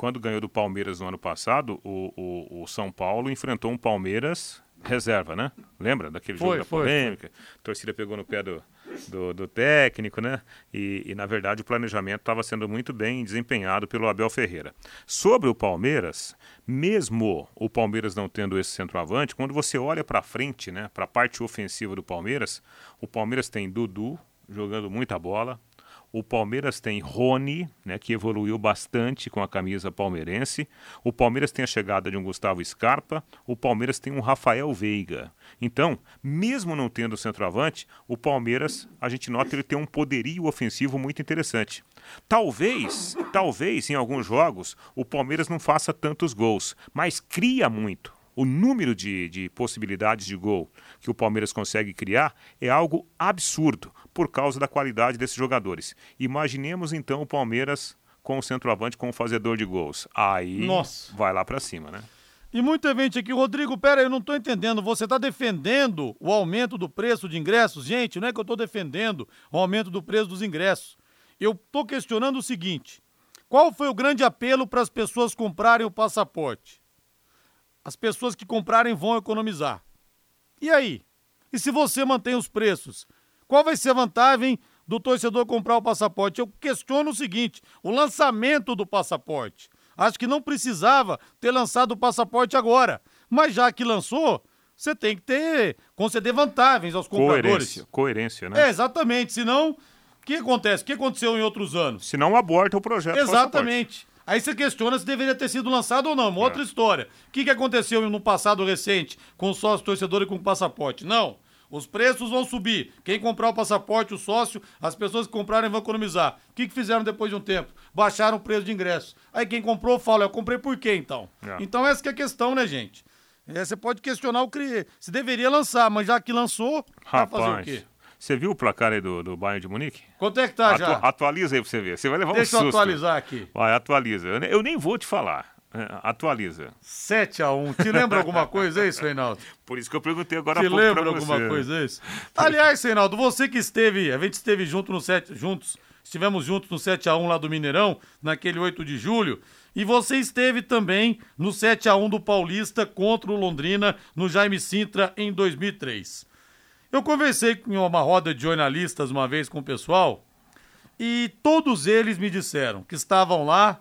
quando ganhou do Palmeiras no ano passado, o, o, o São Paulo enfrentou um Palmeiras reserva, né? Lembra daquele Foi, jogo da foi, polêmica? A torcida pegou no pé do, do, do técnico, né? E, e, na verdade, o planejamento estava sendo muito bem desempenhado pelo Abel Ferreira. Sobre o Palmeiras, mesmo o Palmeiras não tendo esse centroavante, quando você olha para frente, né? Para a parte ofensiva do Palmeiras, o Palmeiras tem Dudu jogando muita bola, o Palmeiras tem Rony, né, que evoluiu bastante com a camisa palmeirense. O Palmeiras tem a chegada de um Gustavo Scarpa. O Palmeiras tem um Rafael Veiga. Então, mesmo não tendo centroavante, o Palmeiras, a gente nota ele tem um poderio ofensivo muito interessante. Talvez, talvez em alguns jogos, o Palmeiras não faça tantos gols, mas cria muito o número de, de, possibilidades de gol que o Palmeiras consegue criar é algo absurdo por causa da qualidade desses jogadores. Imaginemos então o Palmeiras com o centroavante como fazedor de gols. Aí Nossa. vai lá para cima, né? E muita gente aqui, Rodrigo, pera eu não estou entendendo. Você está defendendo o aumento do preço de ingressos? Gente, não é que eu estou defendendo o aumento do preço dos ingressos. Eu estou questionando o seguinte: qual foi o grande apelo para as pessoas comprarem o passaporte? As pessoas que comprarem vão economizar. E aí? E se você mantém os preços? Qual vai ser a vantagem do torcedor comprar o passaporte? Eu questiono o seguinte: o lançamento do passaporte. Acho que não precisava ter lançado o passaporte agora. Mas já que lançou, você tem que ter, conceder vantagens aos compradores. Coerência, coerência né? É, exatamente. Senão, o que acontece? O que aconteceu em outros anos? Senão aborta o projeto. Exatamente. Aí você questiona se deveria ter sido lançado ou não. Uma outra história. O que, que aconteceu no passado recente com sócio torcedor e com o passaporte? Não. Os preços vão subir. Quem comprar o passaporte, o sócio, as pessoas que comprarem vão economizar. O que, que fizeram depois de um tempo? Baixaram o preço de ingresso. Aí quem comprou fala, eu comprei por quê então? É. Então essa que é a questão, né, gente? É, você pode questionar o que se deveria lançar, mas já que lançou, vai fazer o Rapaz, quê? você viu o placar aí do, do Bayern de Munique? Quanto é que tá já? Atua- atualiza aí pra você ver. Você vai levar Deixa um eu susto. atualizar aqui. Vai, atualiza. Eu, eu nem vou te falar. É, atualiza. 7x1. Te lembra alguma coisa, é isso, Reinaldo? (laughs) Por isso que eu perguntei agora Te há pouco lembra alguma você. coisa é (laughs) isso? Aliás, Reinaldo, você que esteve, a gente esteve junto no 7, juntos, estivemos juntos no 7x1 lá do Mineirão, naquele 8 de julho, e você esteve também no 7x1 do Paulista contra o Londrina, no Jaime Sintra, em 2003. Eu conversei em uma roda de jornalistas uma vez com o pessoal, e todos eles me disseram que estavam lá,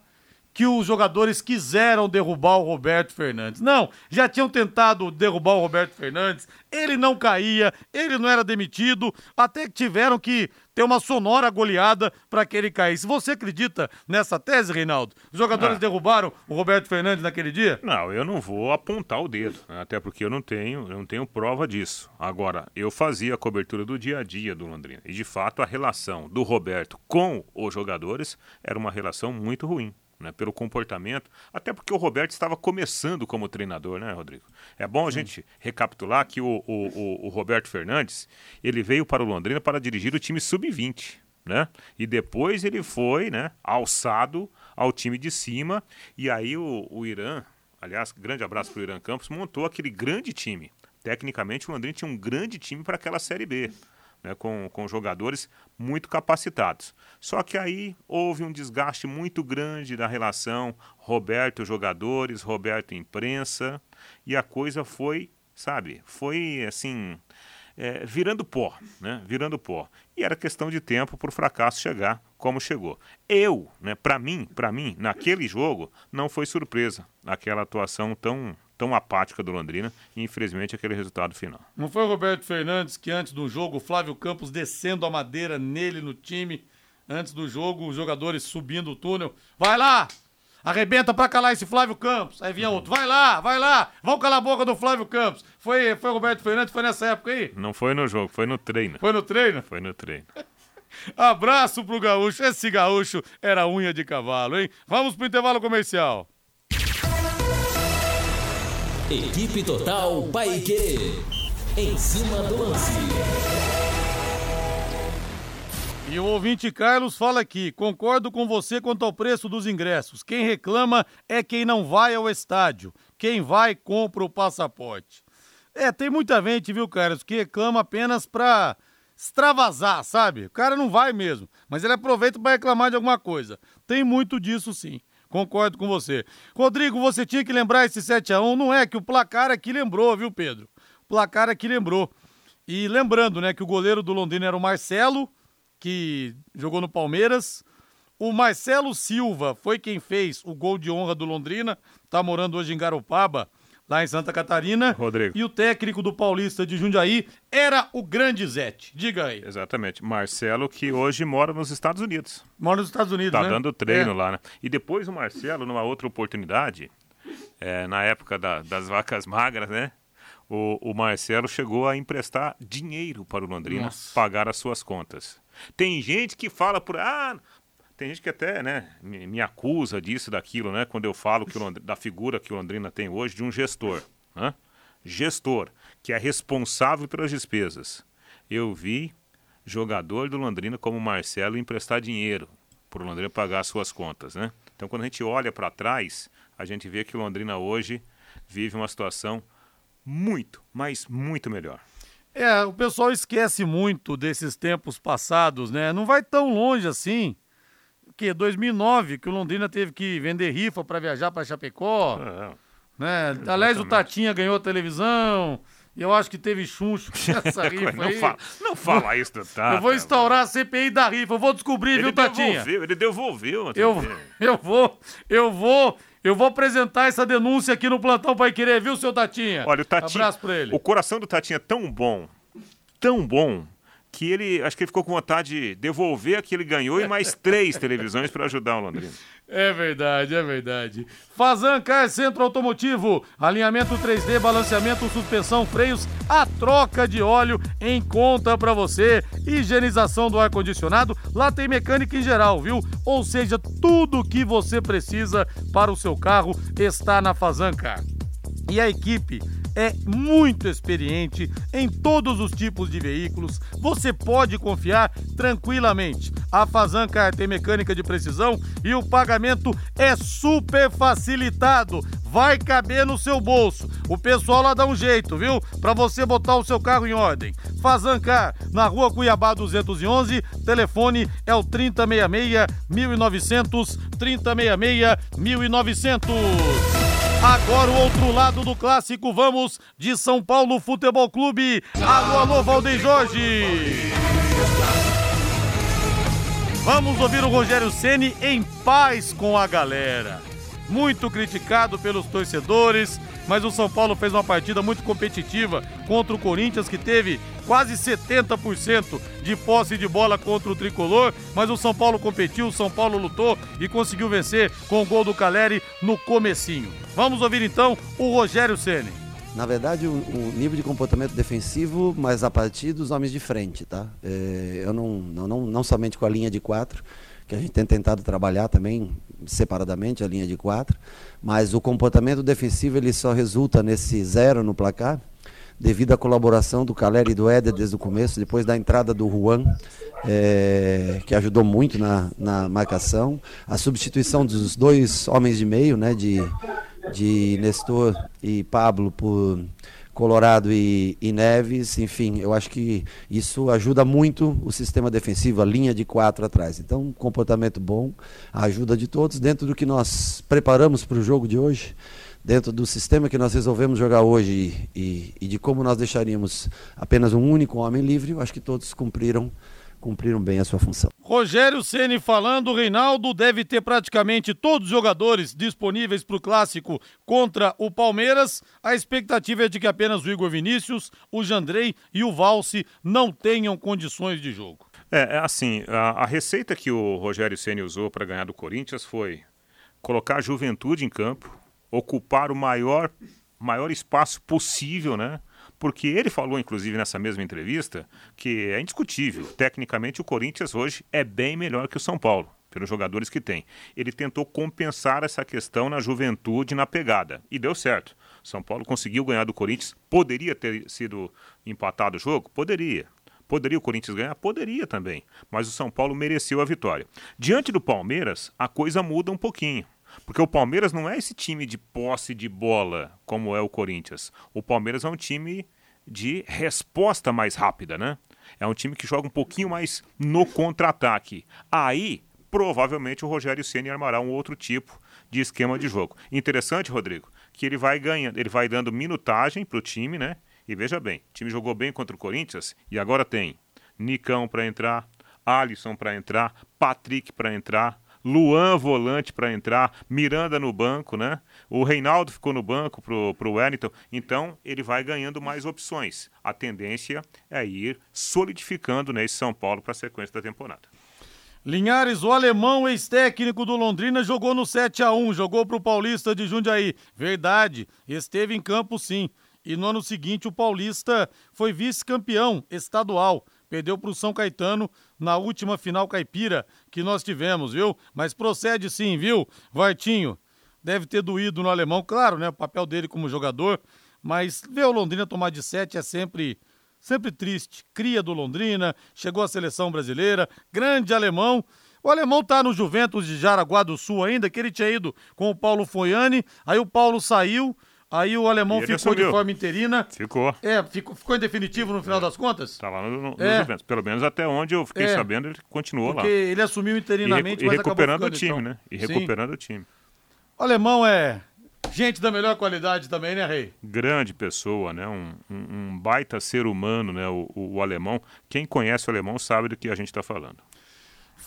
que os jogadores quiseram derrubar o Roberto Fernandes. Não, já tinham tentado derrubar o Roberto Fernandes, ele não caía, ele não era demitido, até que tiveram que ter uma sonora goleada para que ele caísse. Você acredita nessa tese, Reinaldo? Os jogadores Ah. derrubaram o Roberto Fernandes naquele dia? Não, eu não vou apontar o dedo, né? até porque eu não tenho, eu não tenho prova disso. Agora, eu fazia a cobertura do dia a dia do Londrina e de fato a relação do Roberto com os jogadores era uma relação muito ruim. Né, pelo comportamento, até porque o Roberto estava começando como treinador, né, Rodrigo? É bom a gente recapitular que o, o, o, o Roberto Fernandes ele veio para o Londrina para dirigir o time sub-20, né? E depois ele foi, né, alçado ao time de cima e aí o, o Irã, aliás, grande abraço para o Irã Campos, montou aquele grande time. Tecnicamente o Londrina tinha um grande time para aquela Série B. Né, com, com jogadores muito capacitados. Só que aí houve um desgaste muito grande da relação Roberto jogadores, Roberto imprensa, e a coisa foi, sabe, foi assim, é, virando pó, né? Virando pó. E era questão de tempo para o fracasso chegar como chegou. Eu, né, para mim, para mim, naquele jogo, não foi surpresa aquela atuação tão tão apática do Londrina e infelizmente aquele resultado final. Não foi o Roberto Fernandes que antes do jogo, o Flávio Campos descendo a madeira nele no time, antes do jogo, os jogadores subindo o túnel. Vai lá! Arrebenta pra calar esse Flávio Campos. Aí vinha outro. Vai lá, vai lá. Vamos calar a boca do Flávio Campos. Foi, foi o Roberto Fernandes, foi nessa época aí? Não foi no jogo, foi no treino. Foi no treino? Foi no treino. (laughs) Abraço pro gaúcho. Esse gaúcho era unha de cavalo, hein? Vamos pro intervalo comercial. Equipe Total Paique. Em cima do lance. E o ouvinte Carlos fala aqui: concordo com você quanto ao preço dos ingressos. Quem reclama é quem não vai ao estádio. Quem vai, compra o passaporte. É, tem muita gente, viu, Carlos, que reclama apenas pra extravasar, sabe? O cara não vai mesmo, mas ele aproveita para reclamar de alguma coisa. Tem muito disso sim. Concordo com você. Rodrigo, você tinha que lembrar esse 7 a 1 não é que o placar aqui lembrou, viu, Pedro? O placar aqui lembrou. E lembrando, né, que o goleiro do Londrina era o Marcelo, que jogou no Palmeiras. O Marcelo Silva foi quem fez o gol de honra do Londrina, tá morando hoje em Garopaba, lá em Santa Catarina. Rodrigo. E o técnico do Paulista de Jundiaí era o grande Zete. Diga aí. Exatamente. Marcelo, que hoje mora nos Estados Unidos. Mora nos Estados Unidos, Tá né? dando treino É. lá, né? E depois o Marcelo, numa outra oportunidade, é, na época da- das vacas magras, né? O, o Marcelo chegou a emprestar dinheiro para o Londrina Nossa. pagar as suas contas. Tem gente que fala por. Ah, tem gente que até né, me, acusa disso, daquilo, né? Quando eu falo que Londrina- da figura que o Londrina tem hoje de um gestor. Né? Gestor, que é responsável pelas despesas. Eu vi jogador do Londrina como Marcelo emprestar dinheiro para o Londrina pagar as suas contas, né? Então, quando a gente olha para trás, a gente vê que o Londrina hoje vive uma situação muito, mas muito melhor. É, o pessoal esquece muito desses tempos passados, né? Não vai tão longe assim. Que 2009, que o Londrina teve que vender rifa para viajar para Chapecó, É, né? Aliás, o Tatinha ganhou a televisão. E eu acho que teve chuncho nessa (laughs) rifa não, aí. fala, não fala isso do Tata. eu vou instaurar a CPI da rifa, eu vou descobrir, Ele viu, Tatinha? devolveu, ele devolveu. Eu, eu vou, eu vou, eu vou apresentar essa denúncia aqui no plantão Pai Querer, viu, seu Tatinha? Olha, o Tatinha. Abraço pra ele. O coração do Tatinha é tão bom, tão bom, que ele. Acho que ele ficou com vontade de devolver a que ele ganhou e mais (laughs) três televisões para ajudar o Londrina. É verdade, é verdade. Fazan Car Centro Automotivo, alinhamento 3D, balanceamento, suspensão, freios, a troca de óleo em conta pra você, higienização do ar-condicionado, lá tem mecânica em geral, viu? Ou seja, tudo que você precisa para o seu carro está na Fazan Car. E a equipe é muito experiente em todos os tipos de veículos. Você pode confiar tranquilamente. A Fazan Car tem mecânica de precisão e o pagamento é super facilitado. Vai caber no seu bolso. O pessoal lá dá um jeito, viu? Para você botar o seu carro em ordem. Fazan Car, na rua Cuiabá 211, telefone é o 3066 1900, 3066 1900. Agora o outro lado do clássico, vamos de São Paulo Futebol Clube. Alô, alô, Valdeir Jorge. Vamos ouvir o Rogério Ceni em paz com a galera. Muito criticado pelos torcedores, mas o São Paulo fez uma partida muito competitiva contra o Corinthians, que teve quase 70% de posse de bola contra o tricolor. Mas o São Paulo competiu, o São Paulo lutou e conseguiu vencer com o gol do Caleri no comecinho. Vamos ouvir então o Rogério Ceni. Na verdade, o nível de comportamento defensivo, mas a partir dos homens de frente, tá? É, eu não, não, não, não somente com a linha de quatro, que a gente tem tentado trabalhar também separadamente a linha de quatro, mas o comportamento defensivo ele só resulta nesse zero no placar devido à colaboração do Caleri e do Éder desde o começo, depois da entrada do Juan, é, que ajudou muito na, na marcação, a substituição dos dois homens de meio, né, de, de Nestor e Pablo por Colorado e, e Neves, enfim, eu acho que isso ajuda muito o sistema defensivo, a linha de quatro atrás. Então, um comportamento bom, a ajuda de todos, dentro do que nós preparamos para o jogo de hoje, dentro do sistema que nós resolvemos jogar hoje e, e, e de como nós deixaríamos apenas um único homem livre, eu acho que todos cumpriram cumpriram bem a sua função. Rogério Ceni falando, Reinaldo deve ter praticamente todos os jogadores disponíveis para o clássico contra o Palmeiras. A expectativa é de que apenas o Igor Vinícius, o Jandrei e o Valse não tenham condições de jogo. É, é assim, a, a receita que o Rogério Ceni usou para ganhar do Corinthians foi colocar a juventude em campo, ocupar o maior, maior espaço possível, né? Porque ele falou, inclusive, nessa mesma entrevista, que é indiscutível. Tecnicamente, o Corinthians hoje é bem melhor que o São Paulo, pelos jogadores que tem. Ele tentou compensar essa questão na juventude, na pegada. E deu certo. São Paulo conseguiu ganhar do Corinthians. Poderia ter sido empatado o jogo? Poderia. Poderia o Corinthians ganhar? Poderia também. Mas o São Paulo mereceu a vitória. Diante do Palmeiras, a coisa muda um pouquinho. Porque o Palmeiras não é esse time de posse de bola como é o Corinthians. O Palmeiras é um time de resposta mais rápida, né? É um time que joga um pouquinho mais no contra-ataque. Aí, provavelmente, o Rogério Ceni armará um outro tipo de esquema de jogo. Interessante, Rodrigo, que ele vai ganhando, ele vai dando minutagem para o time, né? E veja bem, o time jogou bem contra o Corinthians e agora tem Nicão para entrar, Alisson para entrar, Patrick para entrar, Luan volante para entrar, Miranda no banco, né? O Reinaldo ficou no banco pro, pro Wellington, então ele vai ganhando mais opções. A tendência é ir solidificando nesse São Paulo para a sequência da temporada. Linhares, o alemão ex-técnico do Londrina, jogou no 7 a 1 jogou para o Paulista de Jundiaí. Verdade, esteve em campo sim. E no ano seguinte o Paulista foi vice-campeão estadual. Perdeu para o São Caetano na última final caipira que nós tivemos, viu? Mas procede sim, viu, Vartinho? Deve ter doído no alemão, claro, né? O papel dele como jogador. Mas ver o Londrina tomar de 7 é sempre sempre triste. Cria do Londrina, chegou à seleção brasileira, grande alemão. O alemão tá no Juventus de Jaraguá do Sul ainda, que ele tinha ido com o Paulo Foiane, aí o Paulo saiu, aí o alemão ficou assumiu. de forma interina. Ficou. É, ficou, ficou em definitivo no final É. das contas? Tá lá no, no É. Juventus. Pelo menos até onde eu fiquei É. sabendo, ele continuou Porque lá. ele assumiu E, interinamente, recu- e mas acabou recuperando o ficando, time, então. né? E Sim. recuperando o time. O alemão é gente da melhor qualidade também, né, Rei? grande pessoa, né? Um, um- um baita ser humano, né? O, o- o alemão. Quem conhece o alemão sabe do que a gente está falando.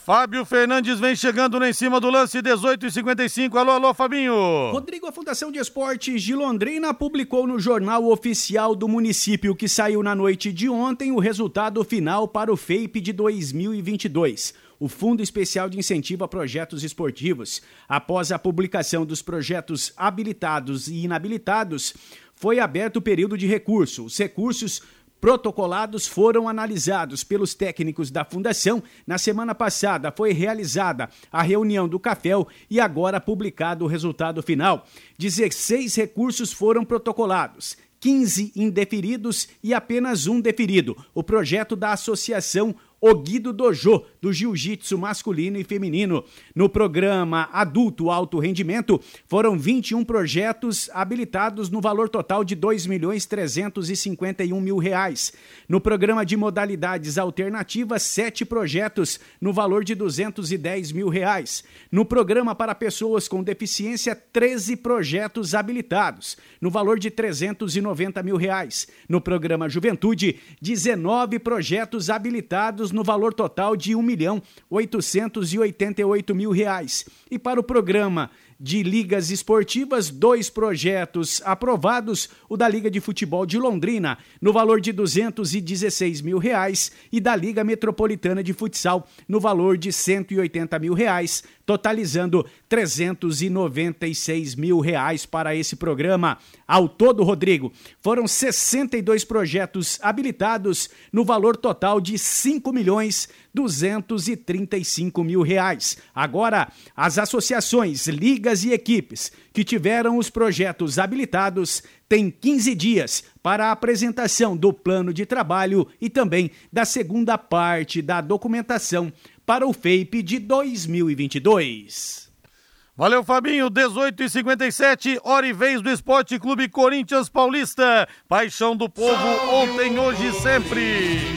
Fábio Fernandes vem chegando lá em cima do lance, 18 e 55. Alô, alô, Fabinho. Rodrigo, a Fundação de Esportes de Londrina publicou no Jornal Oficial do Município, que saiu na noite de ontem, o resultado final para o FAPE de 2022. O Fundo Especial de Incentivo a Projetos Esportivos. Após a publicação dos projetos habilitados e inabilitados, foi aberto o período de recurso. Os recursos protocolados foram analisados pelos técnicos da Fundação. Na semana passada foi realizada a reunião do CAFEL e agora publicado o resultado final. 16 recursos foram protocolados. 15 indeferidos e apenas um deferido. O projeto da Associação Oguido Dojo, do Jiu-Jitsu masculino e feminino. No programa Adulto Alto Rendimento, foram 21 projetos habilitados no valor total de R$ 2 milhões 351 mil reais. No programa de modalidades alternativas, sete projetos no valor de 210 mil reais. No programa para pessoas com deficiência, 13 projetos habilitados, no valor de 390 mil reais. No programa Juventude, 19 projetos habilitados no valor total de R$ 1 milhão 888 mil reais. E para o programa de ligas esportivas, dois projetos aprovados, o da Liga de Futebol de Londrina, no valor de 216 mil reais, e da Liga Metropolitana de Futsal, no valor de 180 mil reais, totalizando 396 mil reais para esse programa. Ao todo, Rodrigo, foram 62 projetos habilitados no valor total de 5 milhões 235 mil reais. Agora, as associações, ligas e equipes que tiveram os projetos habilitados têm 15 dias para a apresentação do plano de trabalho e também da segunda parte da documentação para o FAPE de 2022. Valeu, Fabinho. 18 e 57 hora e vez do Esporte Clube Corinthians Paulista. Paixão do povo, ontem, hoje e sempre.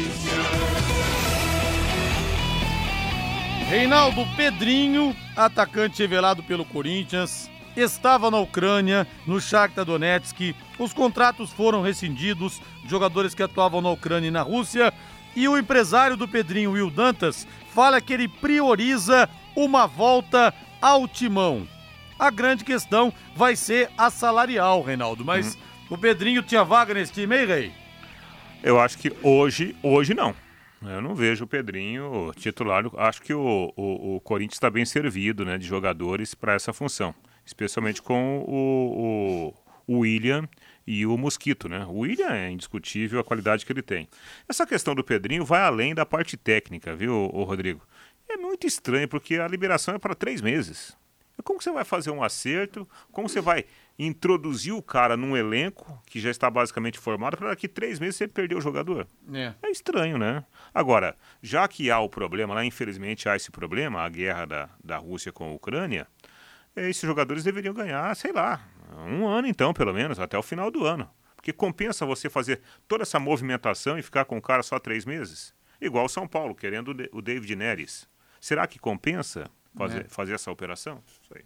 Reinaldo Pedrinho, atacante revelado pelo Corinthians, estava na Ucrânia, no Shakhtar Donetsk. Os contratos foram rescindidos, jogadores que atuavam na Ucrânia e na Rússia. E o empresário do Pedrinho, Will Dantas, fala que ele prioriza uma volta ao timão. A grande questão vai ser a salarial, Reinaldo. Mas o Pedrinho tinha vaga nesse time, hein, Rei? Eu acho que hoje, hoje não. Eu não vejo o Pedrinho titular. Acho que o, o, o Corinthians está bem servido né, de jogadores para essa função, especialmente com o, o, o William e o Mosquito, né? O William é indiscutível a qualidade que ele tem. Essa questão do Pedrinho vai além da parte técnica, viu, Rodrigo? É muito estranho porque a liberação é para três meses. Como você vai fazer um acerto? Como você vai introduzir o cara num elenco que já está basicamente formado para daqui três meses você perder o jogador? É. é estranho, né? Agora, já que há o problema, lá infelizmente há esse problema, a guerra da, da Rússia com a Ucrânia, esses jogadores deveriam ganhar, sei lá, um ano então, pelo menos, até o final do ano. Porque compensa você fazer toda essa movimentação e ficar com o cara só três meses? Igual o São Paulo, querendo o David Neres. Será que compensa fazer, é. fazer essa operação? Isso aí.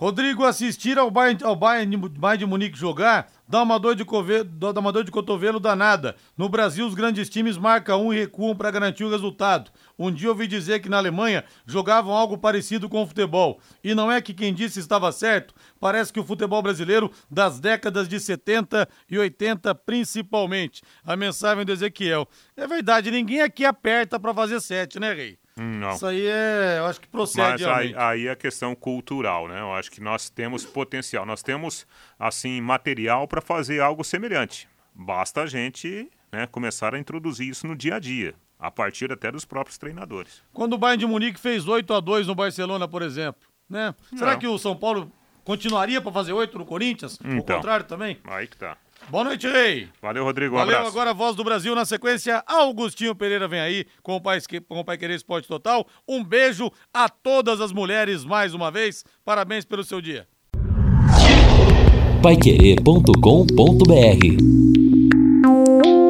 Rodrigo, assistir ao Bayern, ao Bayern, Bayern de Munique jogar dá uma, dor de covelo, dá uma dor de cotovelo danada. No Brasil, os grandes times marcam um e recuam para garantir o resultado. Um dia ouvi dizer que na Alemanha jogavam algo parecido com o futebol. E não é que quem disse estava certo. Parece que o futebol brasileiro, das décadas de 70 e 80 principalmente. A mensagem do Ezequiel. É verdade, ninguém aqui aperta para fazer sete, né, Rei? Não. Isso aí é, eu acho que procede. Mas aí, aí é questão cultural, né? Eu acho que nós temos potencial, nós temos assim material para fazer algo semelhante. Basta a gente né, começar a introduzir isso no dia a dia, a partir até dos próprios treinadores. Quando o Bayern de Munique fez 8 a 2 no Barcelona, por exemplo, né? Será que o São Paulo continuaria para fazer 8 no Corinthians? Então, o contrário também? Aí que tá. Boa noite, Rei. Valeu, Rodrigo. Um Valeu, abraço. agora a voz do Brasil na sequência. Augustinho Pereira vem aí com o Pai, com o Pai Querer Esporte Total. Um beijo a todas as mulheres mais uma vez. Parabéns pelo seu dia. Paiquerê.com.br